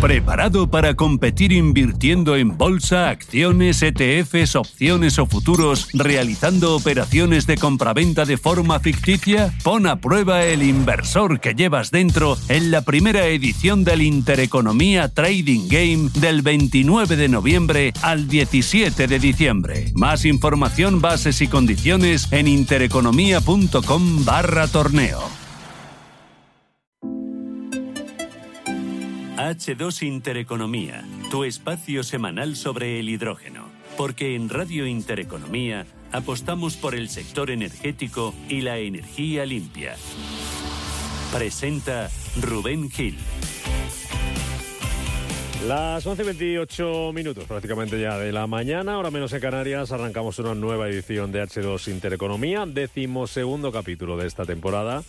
¿Preparado para competir invirtiendo en bolsa, acciones, ETFs, opciones o futuros, realizando operaciones de compraventa de forma ficticia? Pon a prueba el inversor que llevas dentro en la primera edición del Intereconomía Trading Game del 29 de noviembre al 17 de diciembre. Más información, bases y condiciones en intereconomía.com barra torneo. H2 Intereconomía, tu espacio semanal sobre el hidrógeno. Porque en Radio Intereconomía apostamos por el sector energético y la energía limpia. Presenta Rubén Gil. Las 11.28 minutos prácticamente ya de la mañana, ahora menos en Canarias, arrancamos una nueva edición de H2 Intereconomía, décimo segundo capítulo de esta temporada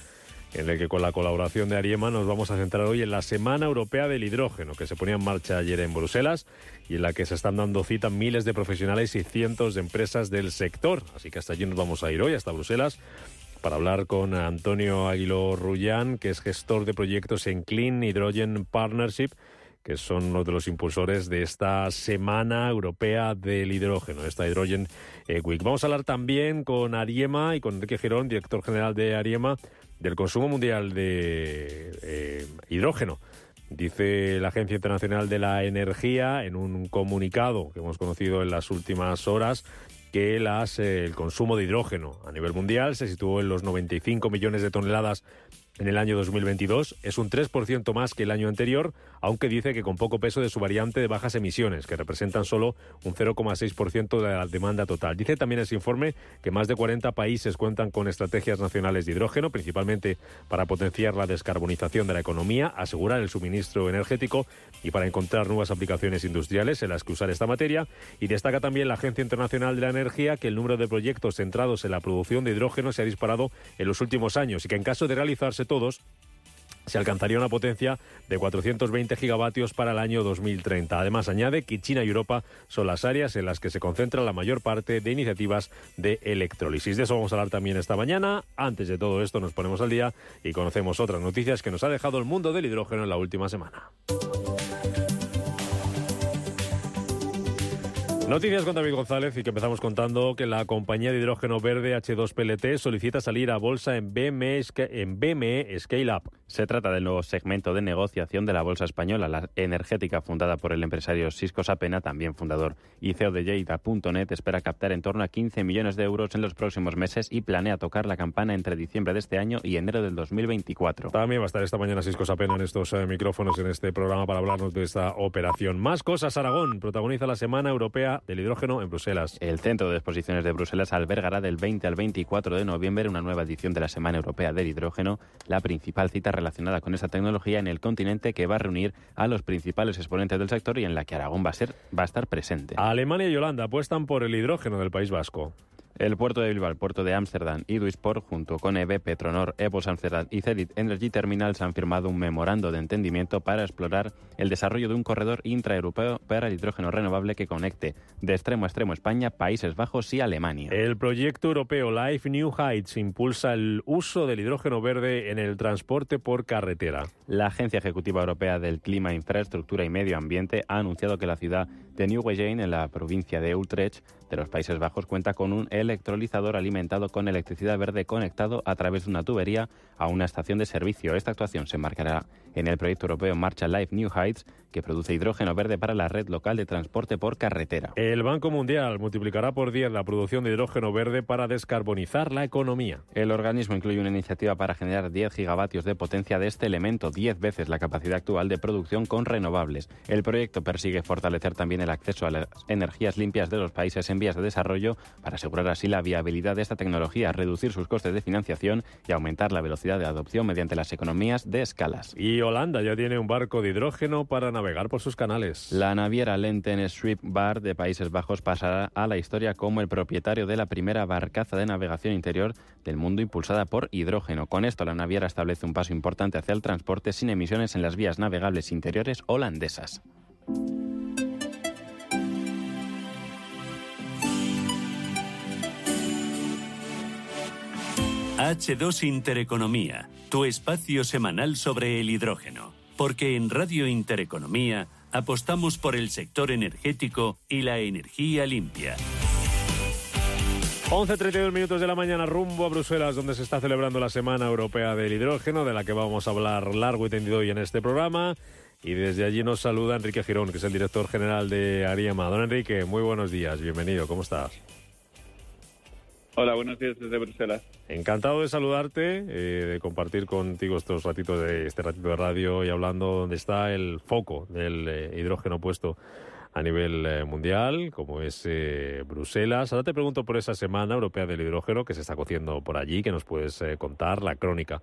en el que con la colaboración de Ariema nos vamos a centrar hoy en la Semana Europea del Hidrógeno, que se ponía en marcha ayer en Bruselas y en la que se están dando cita miles de profesionales y cientos de empresas del sector. Así que hasta allí nos vamos a ir hoy, hasta Bruselas, para hablar con Antonio Aguilo Rullán, que es gestor de proyectos en Clean Hydrogen Partnership que son uno de los impulsores de esta Semana Europea del Hidrógeno, esta Hydrogen Week. Vamos a hablar también con Ariema y con Enrique Girón, director general de Ariema, del consumo mundial de eh, hidrógeno. Dice la Agencia Internacional de la Energía en un comunicado que hemos conocido en las últimas horas que las, eh, el consumo de hidrógeno a nivel mundial se situó en los 95 millones de toneladas en el año 2022. Es un 3% más que el año anterior, aunque dice que con poco peso de su variante de bajas emisiones, que representan solo un 0,6% de la demanda total. Dice también ese informe que más de 40 países cuentan con estrategias nacionales de hidrógeno, principalmente para potenciar la descarbonización de la economía, asegurar el suministro energético y para encontrar nuevas aplicaciones industriales en las que usar esta materia. Y destaca también la Agencia Internacional de la Energía que el número de proyectos centrados en la producción de hidrógeno se ha disparado en los últimos años y que en caso de realizarse todos, se alcanzaría una potencia de 420 gigavatios para el año 2030. Además, añade que China y Europa son las áreas en las que se concentra la mayor parte de iniciativas de electrólisis. De eso vamos a hablar también esta mañana. Antes de todo esto nos ponemos al día y conocemos otras noticias que nos ha dejado el mundo del hidrógeno en la última semana. Noticias con David González y que empezamos contando que la compañía de hidrógeno verde H2PLT solicita salir a bolsa en BME, Scale Up. Se trata del nuevo segmento de negociación de la bolsa española, la energética fundada por el empresario Cisco Sapena, también fundador y CEO de espera captar en torno a 15 millones de euros en los próximos meses y planea tocar la campana entre diciembre de este año y enero del 2024. También va a estar esta mañana Cisco Sapena en estos eh, micrófonos en este programa para hablarnos de esta operación. Más cosas, Aragón protagoniza la Semana Europea del Hidrógeno en Bruselas. El Centro de Exposiciones de Bruselas albergará del 20 al 24 de noviembre una nueva edición de la Semana Europea del Hidrógeno, la principal cita relacionada con esta tecnología en el continente que va a reunir a los principales exponentes del sector y en la que Aragón va a, ser, va a estar presente. Alemania y Holanda apuestan por el hidrógeno del País Vasco. El puerto de Bilbao, el puerto de Ámsterdam y Duisport, junto con EB, Petronor, Evos Amsterdam y Zenit Energy Terminals, han firmado un memorando de entendimiento para explorar el desarrollo de un corredor intraeuropeo para el hidrógeno renovable que conecte de extremo a extremo España, Países Bajos y Alemania. El proyecto europeo Life New Heights impulsa el uso del hidrógeno verde en el transporte por carretera. La Agencia Ejecutiva Europea del Clima, Infraestructura y Medio Ambiente ha anunciado que la ciudad de Nieuwegein, en la provincia de Utrecht, de los Países Bajos, cuenta con un electrolizador alimentado con electricidad verde conectado a través de una tubería a una estación de servicio. Esta actuación se marcará en el proyecto europeo Marcha Life New Heights, que produce hidrógeno verde para la red local de transporte por carretera. El Banco Mundial multiplicará por 10 la producción de hidrógeno verde para descarbonizar la economía. El organismo incluye una iniciativa para generar 10 gigavatios de potencia de este elemento, 10 veces la capacidad actual de producción con renovables. El proyecto persigue fortalecer también el acceso a las energías limpias de los países en vías de desarrollo para asegurar así la viabilidad de esta tecnología, reducir sus costes de financiación y aumentar la velocidad de adopción mediante las economías de escalas. Y Holanda ya tiene un barco de hidrógeno para navegar por sus canales. La naviera Lenten Strip Bar de Países Bajos pasará a la historia como el propietario de la primera barcaza de navegación interior del mundo impulsada por hidrógeno. Con esto, la naviera establece un paso importante hacia el transporte sin emisiones en las vías navegables interiores holandesas. H2 Intereconomía, tu espacio semanal sobre el hidrógeno. porque en Radio Intereconomía apostamos por el sector energético y la energía limpia. 11.32 minutos de la mañana rumbo a Bruselas, donde se está celebrando la Semana Europea del Hidrógeno, de la que vamos a hablar largo y tendido hoy en este programa. Y desde allí nos saluda Enrique Girón, que es el director general de Ariema. Don Enrique, muy buenos días, bienvenido, ¿cómo estás? Hola, buenos días desde Bruselas. Encantado de saludarte, eh, de compartir contigo estos ratitos de este ratito de radio y hablando donde está el foco del eh, hidrógeno puesto a nivel eh, mundial, como es eh, Bruselas. Ahora te pregunto por esa Semana Europea del Hidrógeno que se está cociendo por allí, que nos puedes eh, contar la crónica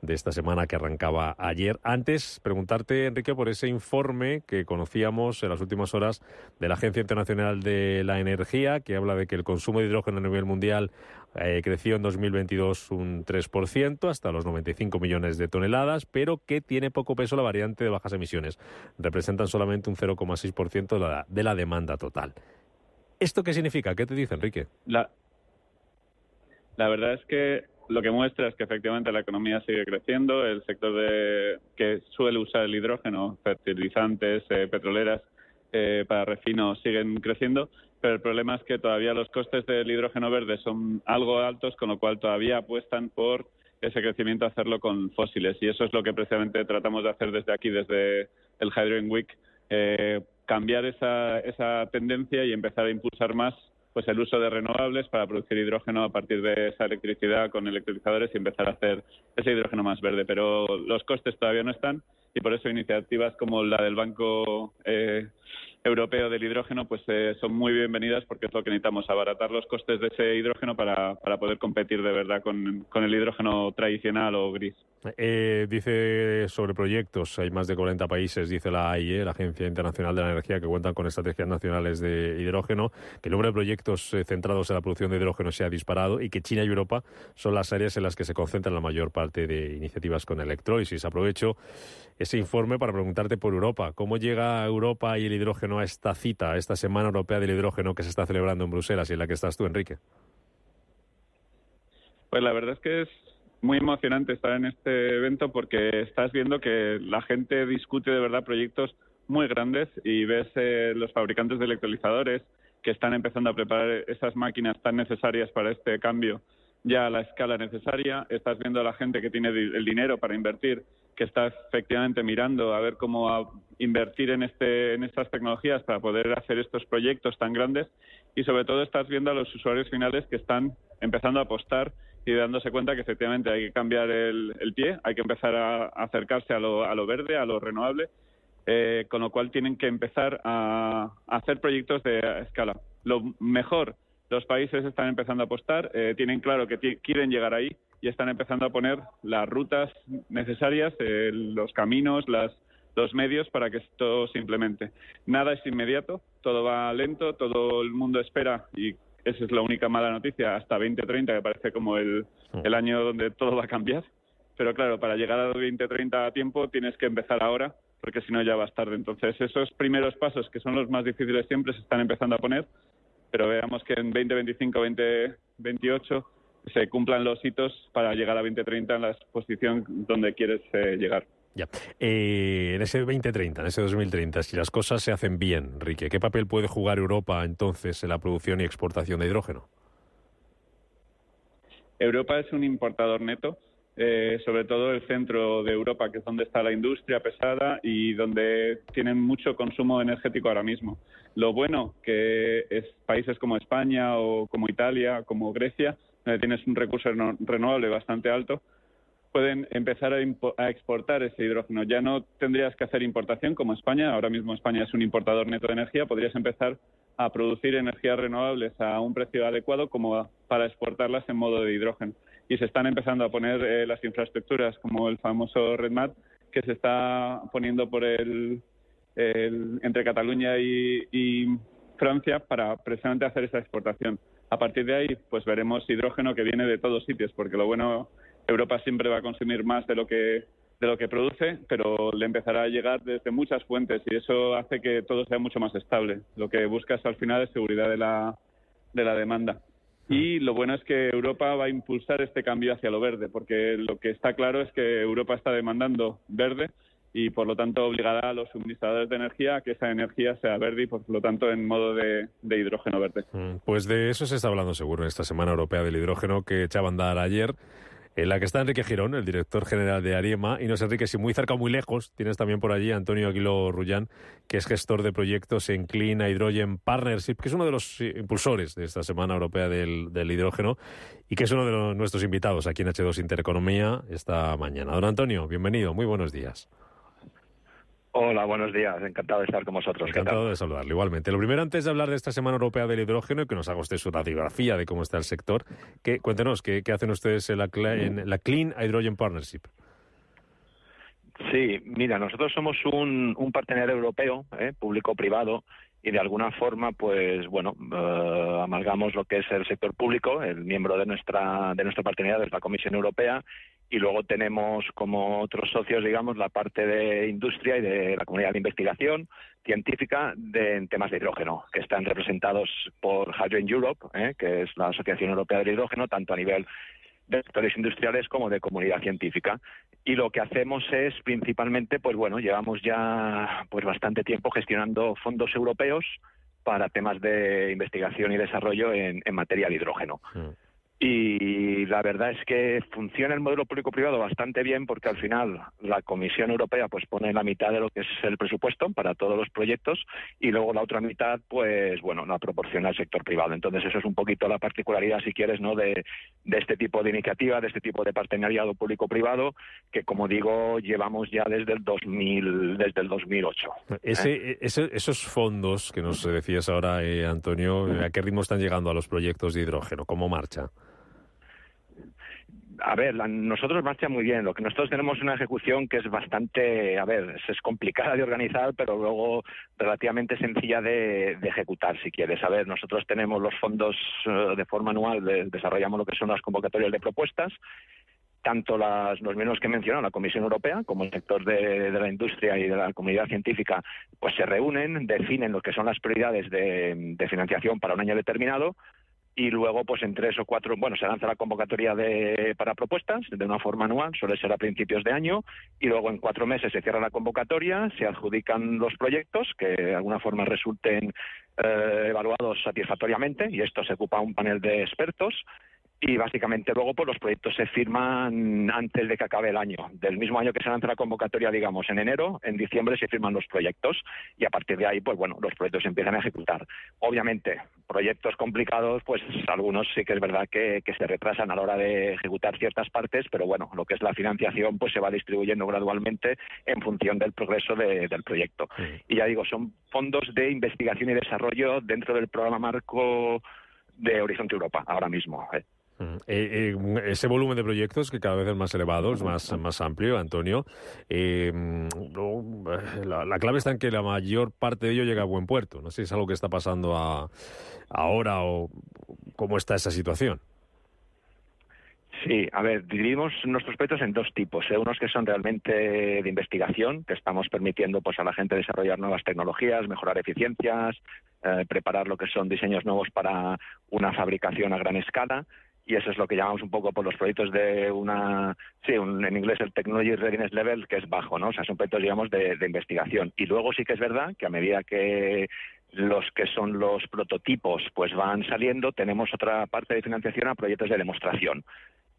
de esta semana que arrancaba ayer. Antes, preguntarte, Enrique, por ese informe que conocíamos en las últimas horas de la Agencia Internacional de la Energía, que habla de que el consumo de hidrógeno a nivel mundial eh, creció en 2022 un 3% hasta los 95 millones de toneladas, pero que tiene poco peso la variante de bajas emisiones. Representan solamente un 0,6% de la, de la demanda total. ¿Esto qué significa? ¿Qué te dice, Enrique? La, la verdad es que lo que muestra es que efectivamente la economía sigue creciendo, el sector de, que suele usar el hidrógeno, fertilizantes, eh, petroleras, eh, para refino siguen creciendo, pero el problema es que todavía los costes del hidrógeno verde son algo altos, con lo cual todavía apuestan por ese crecimiento hacerlo con fósiles. Y eso es lo que precisamente tratamos de hacer desde aquí, desde el Hydrogen Week, eh, cambiar esa, esa tendencia y empezar a impulsar más pues el uso de renovables para producir hidrógeno a partir de esa electricidad con electrolizadores y empezar a hacer ese hidrógeno más verde. Pero los costes todavía no están y por eso iniciativas como la del Banco eh, Europeo del Hidrógeno pues eh, son muy bienvenidas porque es lo que necesitamos, abaratar los costes de ese hidrógeno para, para poder competir de verdad con, con el hidrógeno tradicional o gris. Eh, dice sobre proyectos, hay más de 40 países, dice la AIE, la Agencia Internacional de la Energía, que cuentan con estrategias nacionales de hidrógeno, que el número de proyectos eh, centrados en la producción de hidrógeno se ha disparado y que China y Europa son las áreas en las que se concentran la mayor parte de iniciativas con electrólisis. Aprovecho ese informe para preguntarte por Europa. ¿Cómo llega Europa y el hidrógeno a esta cita, a esta Semana Europea del Hidrógeno que se está celebrando en Bruselas y en la que estás tú, Enrique? Pues la verdad es que es muy emocionante estar en este evento porque estás viendo que la gente discute de verdad proyectos muy grandes y ves eh, los fabricantes de electrolizadores que están empezando a preparar esas máquinas tan necesarias para este cambio ya a la escala necesaria. Estás viendo a la gente que tiene el dinero para invertir, que está efectivamente mirando a ver cómo invertir en, este, en estas tecnologías para poder hacer estos proyectos tan grandes. Y sobre todo estás viendo a los usuarios finales que están empezando a apostar y dándose cuenta que efectivamente hay que cambiar el, pie, hay que empezar a, acercarse a lo, a lo, verde, a lo renovable, eh, con lo cual tienen que empezar a, hacer proyectos de escala. Lo mejor, los países están empezando a apostar, eh, tienen claro que quieren llegar ahí y están empezando a poner las rutas necesarias, eh, los caminos, las, los medios para que esto se implemente. Nada es inmediato, todo va lento, todo el mundo espera y esa es la única mala noticia, hasta 2030, que parece como el, el año donde todo va a cambiar. Pero claro, para llegar a 2030 a tiempo tienes que empezar ahora, porque si no ya vas tarde. Entonces, esos primeros pasos, que son los más difíciles siempre, se están empezando a poner, pero veamos que en 2025, 2028 se cumplan los hitos para llegar a 2030 en la posición donde quieres eh, llegar. Ya. Eh, en ese 2030, en ese 2030, si las cosas se hacen bien, Enrique, ¿qué papel puede jugar Europa entonces en la producción y exportación de hidrógeno? Europa es un importador neto, eh, sobre todo el centro de Europa, que es donde está la industria pesada y donde tienen mucho consumo energético ahora mismo. Lo bueno que es países como España o como Italia, como Grecia, donde tienes un recurso renovable bastante alto, pueden empezar a, exportar ese hidrógeno. Ya no tendrías que hacer importación como España. Ahora mismo España es un importador neto de energía. Podrías empezar a producir energías renovables a un precio adecuado como para exportarlas en modo de hidrógeno. Y se están empezando a poner eh, las infraestructuras como el famoso RedMat que se está poniendo por el, entre Cataluña y Francia para precisamente hacer esa exportación. A partir de ahí, pues veremos hidrógeno que viene de todos sitios, porque lo bueno Europa siempre va a consumir más de lo que de lo que produce, pero le empezará a llegar desde muchas fuentes y eso hace que todo sea mucho más estable. Lo que buscas al final es seguridad de la, de la demanda. Y lo bueno es que Europa va a impulsar este cambio hacia lo verde, porque lo que está claro es que Europa está demandando verde y por lo tanto obligará a los suministradores de energía a que esa energía sea verde y por lo tanto en modo de, hidrógeno verde. Mm, pues de eso se está hablando seguro en esta Semana Europea del Hidrógeno que echaba a andar ayer en la que está Enrique Girón, el director general de Ariema. Y no sé, Enrique, si muy cerca o muy lejos, tienes también por allí Antonio Aguilo Rullán, que es gestor de proyectos en Clean Hydrogen Partnership, que es uno de los impulsores de esta Semana Europea del, Hidrógeno y que es uno de nuestros invitados aquí en H2 Intereconomía esta mañana. Don Antonio, bienvenido, muy buenos días. Hola, buenos días. Encantado de estar con vosotros. Encantado de saludarle igualmente. Lo primero, antes de hablar de esta Semana Europea del Hidrógeno y que nos haga usted su radiografía de cómo está el sector, que, cuéntenos, ¿qué, hacen ustedes en la, Clean Hydrogen Partnership? Sí, mira, nosotros somos un, un partenario europeo, ¿eh? público-privado, y de alguna forma, pues bueno, eh, amalgamos lo que es el sector público, el miembro de nuestra de nuestra partenariado es la Comisión Europea y luego tenemos como otros socios, digamos, la parte de industria y de la comunidad de investigación científica de, en temas de hidrógeno, que están representados por Hydrogen Europe, ¿eh? que es la Asociación Europea del Hidrógeno, tanto a nivel de sectores industriales como de comunidad científica. Y lo que hacemos es principalmente, pues bueno, llevamos ya pues bastante tiempo gestionando fondos europeos para temas de investigación y desarrollo en, materia de hidrógeno. Mm. Y la verdad es que funciona el modelo público-privado bastante bien porque al final la Comisión Europea pues pone la mitad de lo que es el presupuesto para todos los proyectos y luego la otra mitad pues bueno la proporciona el sector privado. Entonces eso es un poquito la particularidad si quieres no de, este tipo de iniciativa, de este tipo de partenariado público-privado que como digo llevamos ya desde el 2000 desde el 2008. ¿eh? esos fondos que nos decías ahora eh, Antonio, ¿a qué ritmo están llegando a los proyectos de hidrógeno? ¿Cómo marcha? A ver, nosotros marcha muy bien. Lo que nosotros tenemos una ejecución que es bastante, a ver, es complicada de organizar, pero luego relativamente sencilla de, ejecutar, si quieres. A ver, nosotros tenemos los fondos eh, de forma anual, desarrollamos lo que son las convocatorias de propuestas tanto las, los miembros que he mencionado, la Comisión Europea, como el sector de, la industria y de la comunidad científica, pues se reúnen, definen lo que son las prioridades de financiación para un año determinado, y luego pues en tres o cuatro, bueno, se lanza la convocatoria de, para propuestas de una forma anual, suele ser a principios de año, y luego en cuatro meses se cierra la convocatoria, se adjudican los proyectos que de alguna forma resulten eh, evaluados satisfactoriamente, y esto se ocupa un panel de expertos, y básicamente luego pues los proyectos se firman antes de que acabe el año. Del mismo año que se lanza la convocatoria, digamos, en enero, en diciembre se firman los proyectos y a partir de ahí, pues bueno, los proyectos se empiezan a ejecutar. Obviamente, proyectos complicados, pues algunos sí que es verdad que, se retrasan a la hora de ejecutar ciertas partes, pero bueno, lo que es la financiación pues se va distribuyendo gradualmente en función del progreso del proyecto. Y ya digo, son fondos de investigación y desarrollo dentro del programa marco de Horizonte Europa, ahora mismo. ¿eh? Eh, eh, ese volumen de proyectos que cada vez es más elevado, es más, más amplio, Antonio. Eh, la, clave está en que la mayor parte de ello llega a buen puerto. No sé si es algo que está pasando ahora o cómo está esa situación. Sí, a ver, dividimos nuestros proyectos en dos tipos. Unos que son realmente de investigación, que estamos permitiendo pues, a la gente desarrollar nuevas tecnologías, mejorar eficiencias, preparar lo que son diseños nuevos para una fabricación a gran escala y eso es lo que llamamos un poco por los proyectos de una, sí, en inglés el Technology Readiness Level, que es bajo, ¿no? O sea, son proyectos, digamos, de, de investigación. Y luego sí que es verdad que a medida que los que son los prototipos pues van saliendo, tenemos otra parte de financiación a proyectos de demostración.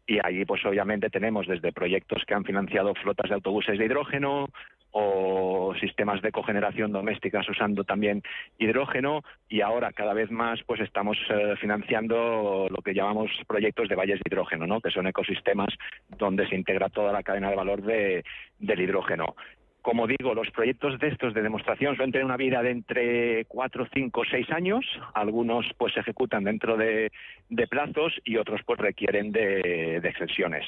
Y ahí, pues obviamente tenemos desde proyectos que han financiado flotas de autobuses de hidrógeno o sistemas de cogeneración domésticas usando también hidrógeno y ahora cada vez más pues estamos eh, financiando lo que llamamos proyectos de valles de hidrógeno, ¿no? que son ecosistemas donde se integra toda la cadena de valor de, del hidrógeno como digo, los proyectos de estos de demostración suelen tener una vida de entre cuatro, cinco, seis años. Algunos pues se ejecutan dentro de, plazos y otros pues requieren de, de, extensiones.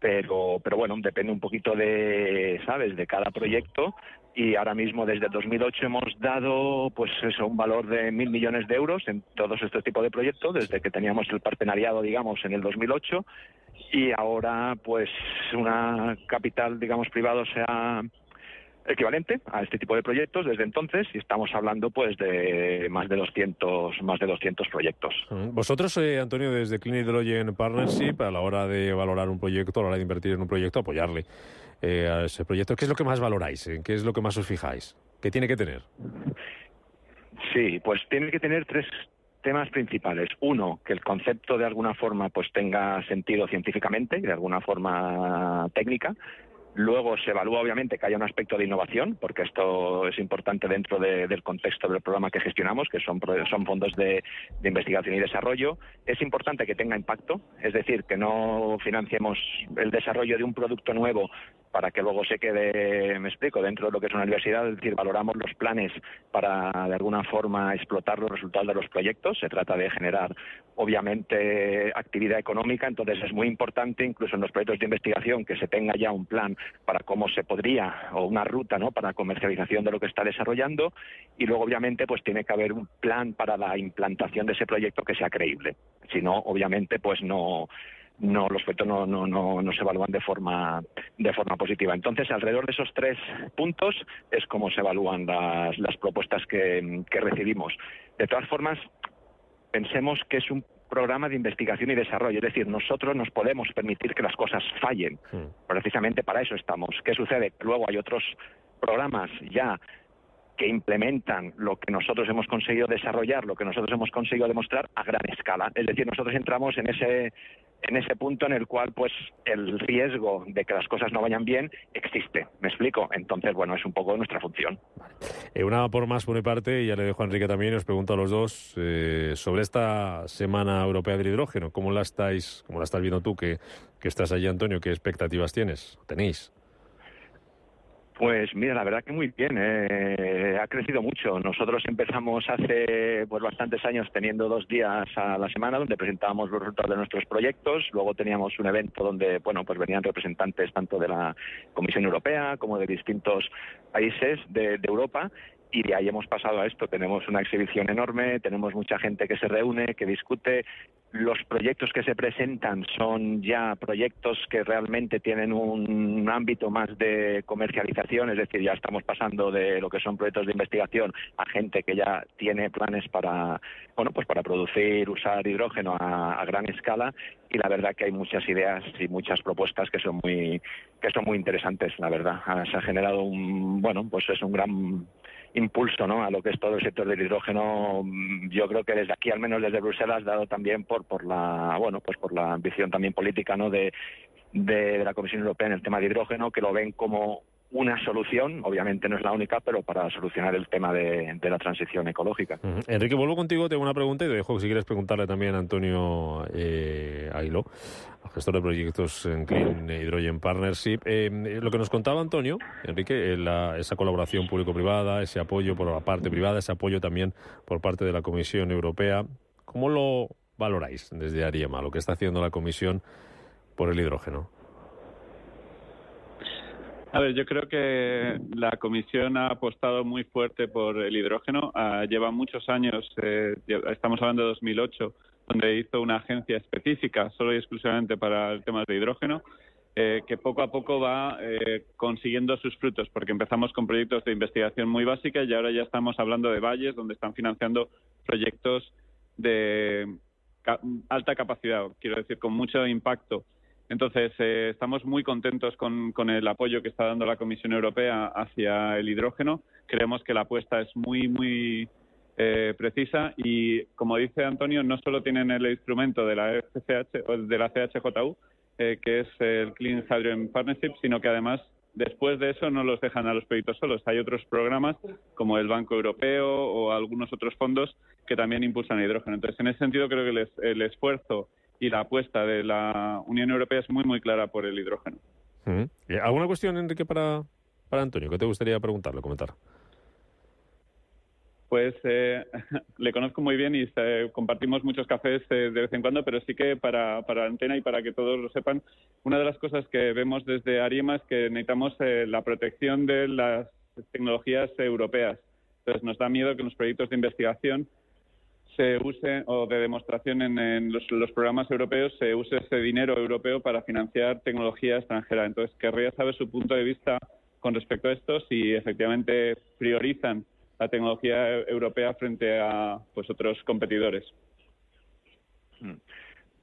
Pero, pero bueno, depende un poquito de, ¿sabes?, de cada proyecto. Y ahora mismo desde 2008 hemos dado pues eso, un valor de mil millones de euros en todos estos tipos de proyectos, desde que teníamos el partenariado, digamos, en el 2008 y ahora pues una capital digamos privado se ha equivalente a este tipo de proyectos desde entonces y estamos hablando pues de más de 200 más de 200 proyectos. Mm. Vosotros eh, Antonio desde Clean Hydrogen Partnership a la hora de valorar un proyecto, a la hora de invertir en un proyecto, apoyarle a ese proyecto. ¿Qué es lo que más valoráis? ¿En qué es lo que más os fijáis? ¿Qué tiene que tener? Sí, pues tiene que tener tres temas principales. Uno, que el concepto de alguna forma pues tenga sentido científicamente y de alguna forma técnica. Luego se evalúa, obviamente, que haya un aspecto de innovación, porque esto es importante dentro del contexto del programa que gestionamos, que son, son fondos de, de, investigación y desarrollo. Es importante que tenga impacto, es decir, que no financiemos el desarrollo de un producto nuevo para que luego se quede, me explico, dentro de lo que es una universidad, es decir, valoramos los planes para de alguna forma explotar los resultados de los proyectos. Se trata de generar, obviamente, actividad económica, entonces es muy importante, incluso en los proyectos de investigación, que se tenga ya un plan para cómo se podría, o una ruta, ¿no?, para comercialización de lo que está desarrollando, y luego, obviamente, pues tiene que haber un plan para la implantación de ese proyecto que sea creíble. Si no, obviamente, pues no no los no, no, no, no, se evalúan de forma de forma positiva. Entonces, alrededor de esos tres puntos es como se evalúan las, las propuestas que, que recibimos. De todas formas, pensemos que es un programa de investigación y desarrollo, es decir, nosotros nos podemos permitir que las cosas fallen. Precisamente para eso estamos. ¿Qué sucede? Luego hay otros programas ya que implementan lo que nosotros hemos conseguido desarrollar, lo que nosotros hemos conseguido demostrar a gran escala. Es decir, nosotros entramos en ese en ese punto en el cual pues el riesgo de que las cosas no vayan bien existe. ¿Me explico? Entonces, bueno, es un poco nuestra función. Eh, una por más por mi parte, y ya le dejo a Enrique también, os pregunto a los dos eh, sobre esta Semana Europea del Hidrógeno. ¿Cómo la estáis, cómo la estás viendo tú que, que estás allí, Antonio? ¿Qué expectativas tienes? ¿Tenéis? Pues mira, la verdad que muy bien, eh, ha crecido mucho. Nosotros empezamos hace pues bastantes años teniendo dos días a la semana donde presentábamos los resultados de nuestros proyectos. Luego teníamos un evento donde bueno pues venían representantes tanto de la Comisión Europea como de distintos países de, de Europa y de ahí hemos pasado a esto. Tenemos una exhibición enorme, tenemos mucha gente que se reúne, que discute, los proyectos que se presentan son ya proyectos que realmente tienen un ámbito más de comercialización, es decir, ya estamos pasando de lo que son proyectos de investigación a gente que ya tiene planes para, bueno, pues para producir, usar hidrógeno a, a gran escala y la verdad que hay muchas ideas y muchas propuestas que son muy que son muy interesantes, la verdad. Se ha generado un, bueno, pues es un gran impulso ¿no? a lo que es todo el sector del hidrógeno mm, yo creo que desde aquí al menos desde Bruselas dado también por por la bueno pues por la ambición también política no de, de la Comisión Europea en el tema de hidrógeno que lo ven como una solución, obviamente no es la única, pero para solucionar el tema de, la transición ecológica. Enrique, vuelvo contigo, tengo una pregunta y te dejo si quieres preguntarle también a Antonio eh, Ailo, gestor de proyectos en Clean Hydrogen Partnership. Eh, lo que nos contaba Antonio, Enrique, eh, esa colaboración público-privada, ese apoyo por la parte privada, ese apoyo también por parte de la Comisión Europea, ¿cómo lo valoráis desde Ariema, lo que está haciendo la Comisión por el hidrógeno? A ver, yo creo que la Comisión ha apostado muy fuerte por el hidrógeno. Ah, lleva muchos años, eh, estamos hablando de 2008, donde hizo una agencia específica solo y exclusivamente para el tema de hidrógeno, eh, que poco a poco va eh, consiguiendo sus frutos, porque empezamos con proyectos de investigación muy básica y ahora ya estamos hablando de valles, donde están financiando proyectos de alta capacidad, quiero decir, con mucho impacto entonces, eh, estamos muy contentos con, el apoyo que está dando la Comisión Europea hacia el hidrógeno. Creemos que la apuesta es muy, muy eh, precisa y, como dice Antonio, no solo tienen el instrumento de la FCH, o de la CHJU, eh, que es el Clean Hydrogen Partnership, sino que además después de eso no los dejan a los proyectos solos. Hay otros programas como el Banco Europeo o algunos otros fondos que también impulsan el hidrógeno. Entonces, en ese sentido, creo que el esfuerzo y la apuesta de la Unión Europea es muy, muy clara por el hidrógeno. ¿Alguna cuestión, Enrique, para, para Antonio? ¿Qué te gustaría preguntarle, comentar? Pues eh, le conozco muy bien y eh, compartimos muchos cafés eh, de vez en cuando, pero sí que para, para Antena y para que todos lo sepan, una de las cosas que vemos desde Ariema es que necesitamos la protección de las tecnologías europeas. Entonces nos da miedo que los proyectos de investigación se use o de demostración en, los, programas europeos se use ese dinero europeo para financiar tecnología extranjera. Entonces, querría saber su punto de vista con respecto a esto, si efectivamente priorizan la tecnología europea frente a pues otros competidores. Mm.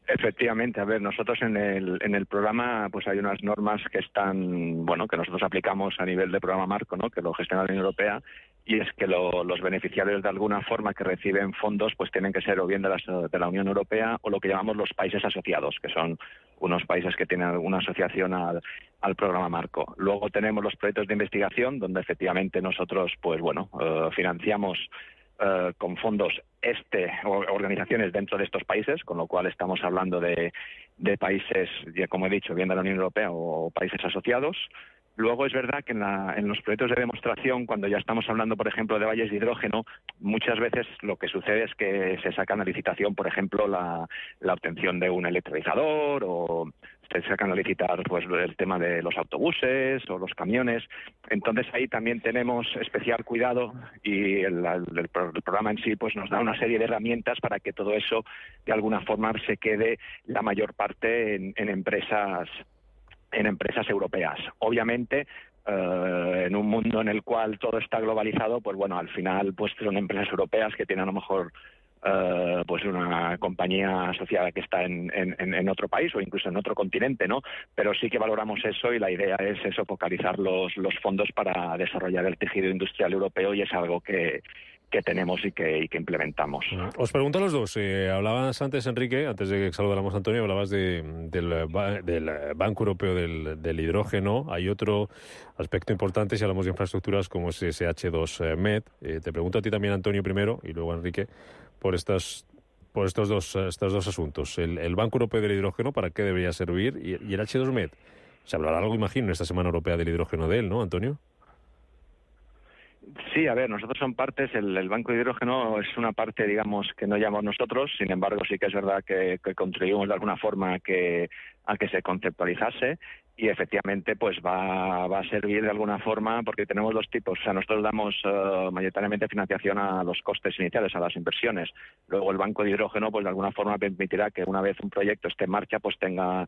Efectivamente, a ver, nosotros en el, en el programa pues hay unas normas que están, bueno, que nosotros aplicamos a nivel de programa marco, ¿no? Que lo gestiona la Unión Europea y es que los beneficiarios de alguna forma que reciben fondos pues tienen que ser o bien de, de la Unión Europea o lo que llamamos los países asociados, que son unos países que tienen alguna asociación al, programa marco. Luego tenemos los proyectos de investigación donde efectivamente nosotros pues bueno eh, financiamos eh, con fondos este organizaciones dentro de estos países, con lo cual estamos hablando de, de países, como he dicho, bien de la Unión Europea o países asociados. Luego es verdad que en, los proyectos de demostración, cuando ya estamos hablando, por ejemplo, de valles de hidrógeno, muchas veces lo que sucede es que se sacan a licitación, por ejemplo, la, obtención de un electrolizador o se sacan a licitar pues el tema de los autobuses o los camiones. Entonces ahí también tenemos especial cuidado y el, programa en sí pues nos da una serie de herramientas para que todo eso de alguna forma se quede la mayor parte en empresas en empresas europeas. Obviamente, eh, en un mundo en el cual todo está globalizado, pues bueno, al final pues son empresas europeas que tienen a lo mejor eh, pues una compañía asociada que está en, en, otro país o incluso en otro continente, ¿no? Pero sí que valoramos eso y la idea es eso, focalizar los, los fondos para desarrollar el tejido industrial europeo y es algo que, que tenemos y que, implementamos. Os pregunto a los dos. Eh, hablabas antes, Enrique, antes de que saludáramos a Antonio, hablabas de, del, del, Banco Europeo del, Hidrógeno. Hay otro aspecto importante si hablamos de infraestructuras como es SH2MED. Eh, te pregunto a ti también, Antonio, primero, y luego Enrique, por estas por estos dos, estos dos asuntos. El, Banco Europeo del Hidrógeno, ¿para qué debería servir? Y, y el H2MED. Se hablará algo, imagino, en esta Semana Europea del Hidrógeno de él, ¿no, Antonio? Sí, a ver, nosotros son partes, el, banco de hidrógeno es una parte, digamos, que no llamamos nosotros, sin embargo sí que es verdad que, contribuimos de alguna forma a que, a que se conceptualizase y efectivamente pues va, va a servir de alguna forma porque tenemos dos tipos, o sea, nosotros damos uh, mayoritariamente financiación a los costes iniciales, a las inversiones. Luego el banco de hidrógeno pues de alguna forma permitirá que una vez un proyecto esté en marcha pues tenga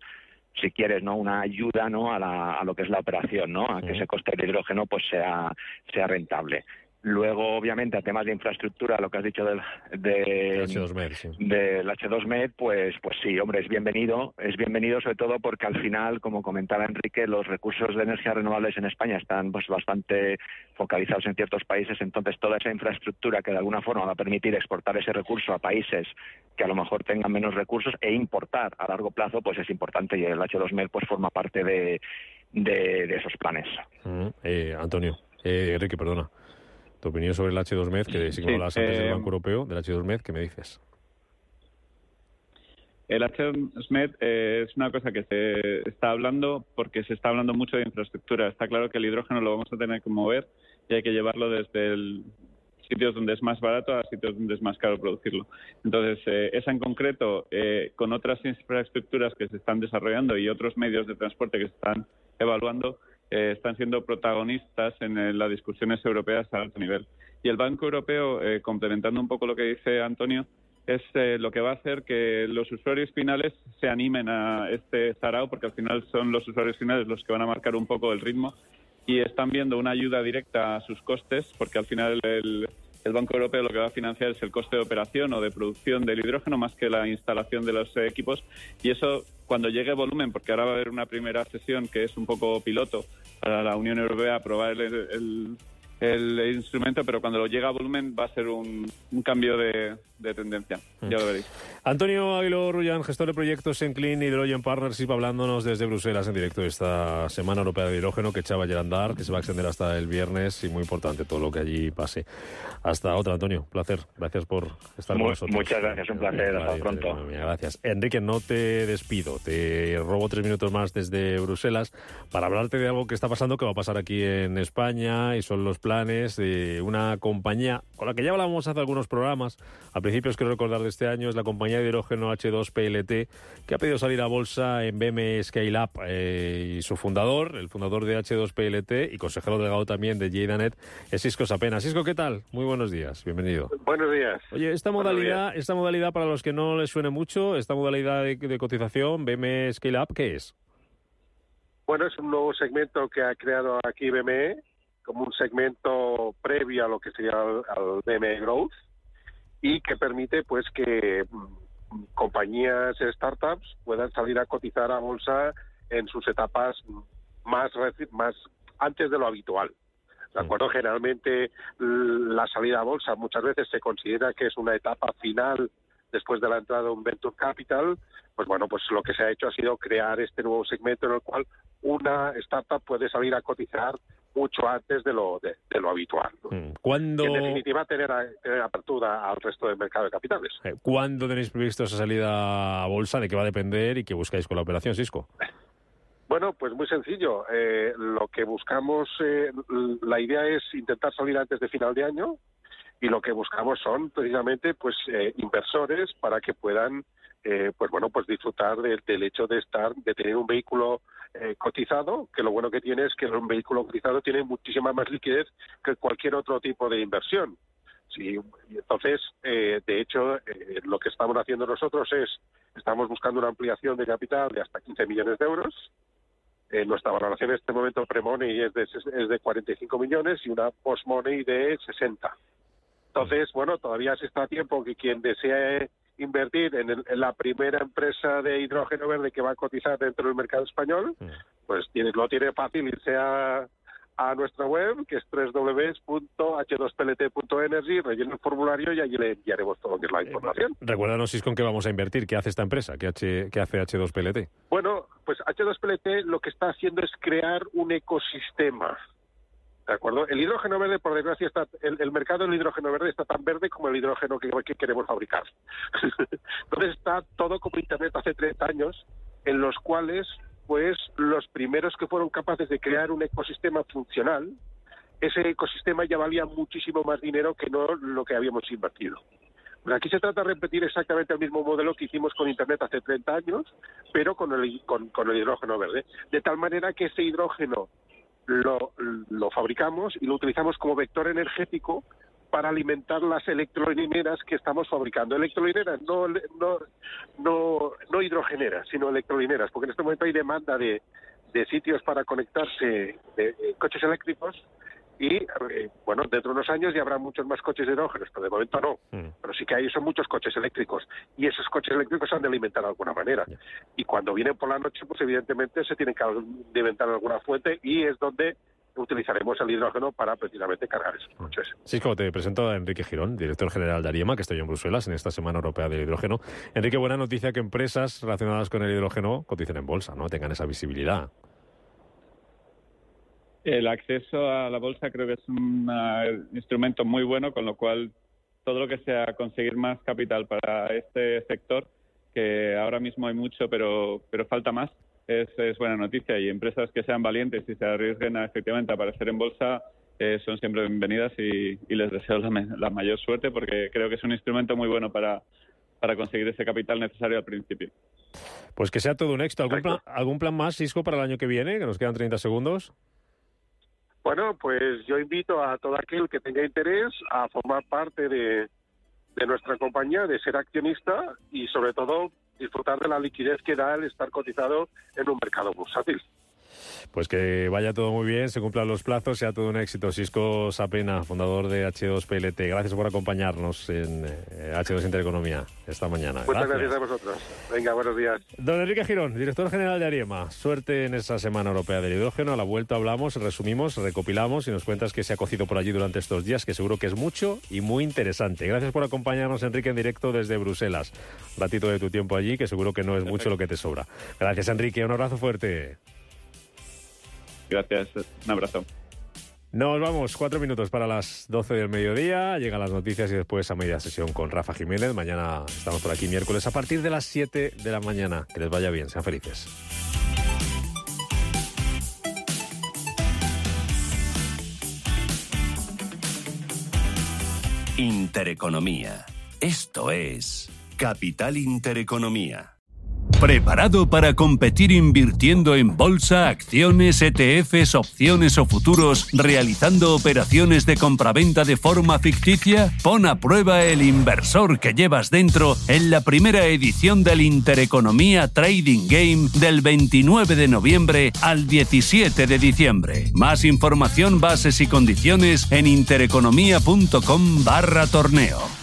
si quieres, ¿no? Una ayuda, ¿no? A, la, a lo que es la operación, ¿no? A que ese coste del hidrógeno, pues sea, sea rentable. Luego, obviamente, a temas de infraestructura, lo que has dicho del, de, H2MED, sí. del H2MED, pues, pues sí, hombre, es bienvenido. Es bienvenido sobre todo porque al final, como comentaba Enrique, los recursos de energía renovables en España están pues bastante focalizados en ciertos países. Entonces, toda esa infraestructura que de alguna forma va a permitir exportar ese recurso a países que a lo mejor tengan menos recursos e importar a largo plazo, pues es importante y el H2MED pues forma parte de, de, esos planes. eh, Antonio, eh, Enrique, perdona tu opinión sobre el H2MED, que sí que antes del eh, Banco Europeo, del H2MED, ¿qué me dices? El H2MED eh, es una cosa que se está hablando porque se está hablando mucho de infraestructura. Está claro que el hidrógeno lo vamos a tener que mover y hay que llevarlo desde el sitios donde es más barato a sitios donde es más caro producirlo. Entonces, eh, esa en concreto, con otras infraestructuras que se están desarrollando y otros medios de transporte que se están evaluando, eh, están siendo protagonistas en eh, las discusiones europeas a alto nivel. Y el Banco Europeo, eh, complementando un poco lo que dice Antonio, es lo que va a hacer que los usuarios finales se animen a este sarao, porque al final son los usuarios finales los que van a marcar un poco el ritmo y están viendo una ayuda directa a sus costes, porque al final el, el Banco Europeo lo que va a financiar es el coste de operación o de producción del hidrógeno más que la instalación de los equipos. Y eso cuando llegue volumen, porque ahora va a haber una primera sesión que es un poco piloto para la Unión Europea aprobar el, el instrumento, pero cuando lo llega a volumen va a ser un, cambio de, tendencia. Ya lo veréis. Antonio Aguilar Rullán, gestor de proyectos en Clean Hydrogen Partnership, hablándonos desde Bruselas en directo de esta Semana Europea de Hidrógeno que echaba a andar, que se va a extender hasta el viernes y muy importante todo lo que allí pase. Hasta otra, Antonio. Placer. Gracias por estar con nosotros. Muchas gracias, un placer. Hasta pronto. Gracias. Enrique, no te despido. Te robo tres minutos más desde Bruselas para hablarte de algo que está pasando, que va a pasar aquí en España y son los planes de una compañía con la que ya hablamos hace algunos programas. A principios, quiero recordar de este año, es la compañía de hidrógeno H2PLT que ha pedido salir a bolsa en BM Scale Up eh, y su fundador, el fundador de H2PLT y consejero delegado también de JDanet, es Cisco Sapena. Cisco, ¿qué tal? Muy buenos días, bienvenido. Buenos días. Oye, esta modalidad, esta modalidad para los que no les suene mucho, esta modalidad de, cotización, BM Scale Up, ¿qué es? Bueno, es un nuevo segmento que ha creado aquí BME como un segmento previo a lo que sería el, BME Growth y que permite pues que compañías startups puedan salir a cotizar a bolsa en sus etapas más, más antes de lo habitual. ¿De acuerdo? Generalmente la salida a bolsa muchas veces se considera que es una etapa final después de la entrada de un venture capital, pues bueno, pues lo que se ha hecho ha sido crear este nuevo segmento en el cual una startup puede salir a cotizar mucho antes de lo de, lo habitual. Mm. ¿Cuándo... en definitiva, tener, apertura al resto del mercado de capitales. Eh, ¿Cuándo tenéis previsto esa salida a bolsa? ¿De qué va a depender y qué buscáis con la operación, Cisco? Bueno, pues muy sencillo. Eh, lo que buscamos, eh, la idea es intentar salir antes de final de año y lo que buscamos son precisamente pues eh, inversores para que puedan eh, pues bueno pues disfrutar del hecho de estar de tener un vehículo eh, cotizado que lo bueno que tiene es que un vehículo cotizado tiene muchísima más liquidez que cualquier otro tipo de inversión sí entonces de hecho lo que estamos haciendo nosotros es estamos buscando una ampliación de capital de hasta 15 millones de euros nuestra valoración en este momento pre-money es de, es de 45 millones y una post-money de 60. Entonces, bueno, todavía se está a tiempo que quien desee invertir en, la primera empresa de hidrógeno verde que va a cotizar dentro del mercado español, pues tiene, lo tiene fácil irse a, a nuestra web, que es www.h2plt.energy, rellena el formulario y allí le enviaremos todo la información. Eh, recuérdanos, con qué vamos a invertir, qué hace esta empresa, qué, H, qué hace H2PLT. Bueno, pues H2PLT lo que está haciendo es crear un ecosistema ¿De acuerdo? El hidrógeno verde, por desgracia, está, el, mercado del hidrógeno verde está tan verde como el hidrógeno que, queremos fabricar. Entonces está todo como Internet hace 30 años, en los cuales, pues, los primeros que fueron capaces de crear un ecosistema funcional, ese ecosistema ya valía muchísimo más dinero que no lo que habíamos invertido. aquí se trata de repetir exactamente el mismo modelo que hicimos con Internet hace 30 años, pero con el, con el hidrógeno verde. De tal manera que ese hidrógeno lo, lo fabricamos y lo utilizamos como vector energético para alimentar las electrolineras que estamos fabricando. Electrolineras, no, no, no, no hidrogeneras, sino electrolineras, porque en este momento hay demanda de, de sitios para conectarse de coches eléctricos y eh, bueno, dentro de unos años ya habrá muchos más coches hidrógenos, pero de momento no. Mm. Pero sí que hay son muchos coches eléctricos y esos coches eléctricos se han de alimentar de alguna manera. Y cuando vienen por la noche, pues evidentemente se tienen que alimentar alguna fuente y es donde utilizaremos el hidrógeno para precisamente cargar esos coches. Sí, como te presento a Enrique Girón, director general de Ariema, que estoy en Bruselas en esta Semana Europea del Hidrógeno. Enrique, buena noticia que empresas relacionadas con el hidrógeno coticen en bolsa, ¿no? Tengan esa visibilidad. El acceso a la bolsa creo que es un instrumento muy bueno, con lo cual todo lo que sea conseguir más capital para este sector, que ahora mismo hay mucho, pero, pero falta más, es, buena noticia. Y empresas que sean valientes y se arriesguen a, efectivamente a aparecer en bolsa eh, son siempre bienvenidas y, les deseo la, mayor suerte porque creo que es un instrumento muy bueno para, para conseguir ese capital necesario al principio. Pues que sea todo un éxito. ¿Algún plan, ¿Algún plan más, Cisco, para el año que viene? Que nos quedan 30 segundos. Bueno, pues yo invito a todo aquel que tenga interés a formar parte de, de nuestra compañía, de ser accionista y sobre todo disfrutar de la liquidez que da el estar cotizado en un mercado bursátil. Pues que vaya todo muy bien, se cumplan los plazos, sea todo un éxito. Cisco Sapena, fundador de H2PLT, gracias por acompañarnos en eh, H2 Intereconomía esta mañana. Muchas gracias. a vosotros. Venga, buenos días. Don Enrique Girón, director general de Ariema. Suerte en esa Semana Europea del Hidrógeno. A la vuelta hablamos, resumimos, recopilamos y nos cuentas que se ha cocido por allí durante estos días, que seguro que es mucho y muy interesante. Gracias por acompañarnos, Enrique, en directo desde Bruselas. Un ratito de tu tiempo allí, que seguro que no es mucho lo que te sobra. Gracias, Enrique. Un abrazo fuerte. Gracias, un abrazo. Nos vamos, cuatro minutos para las 12 del mediodía. Llegan las noticias y después a media sesión con Rafa Jiménez. Mañana estamos por aquí miércoles a partir de las 7 de la mañana. Que les vaya bien, sean felices. Intereconomía. Esto es Capital Intereconomía. ¿Preparado para competir invirtiendo en bolsa, acciones, ETFs, opciones o futuros, realizando operaciones de compraventa de forma ficticia? Pon a prueba el inversor que llevas dentro en la primera edición del Intereconomía Trading Game del 29 de noviembre al 17 de diciembre. Más información, bases y condiciones en intereconomía.com barra torneo.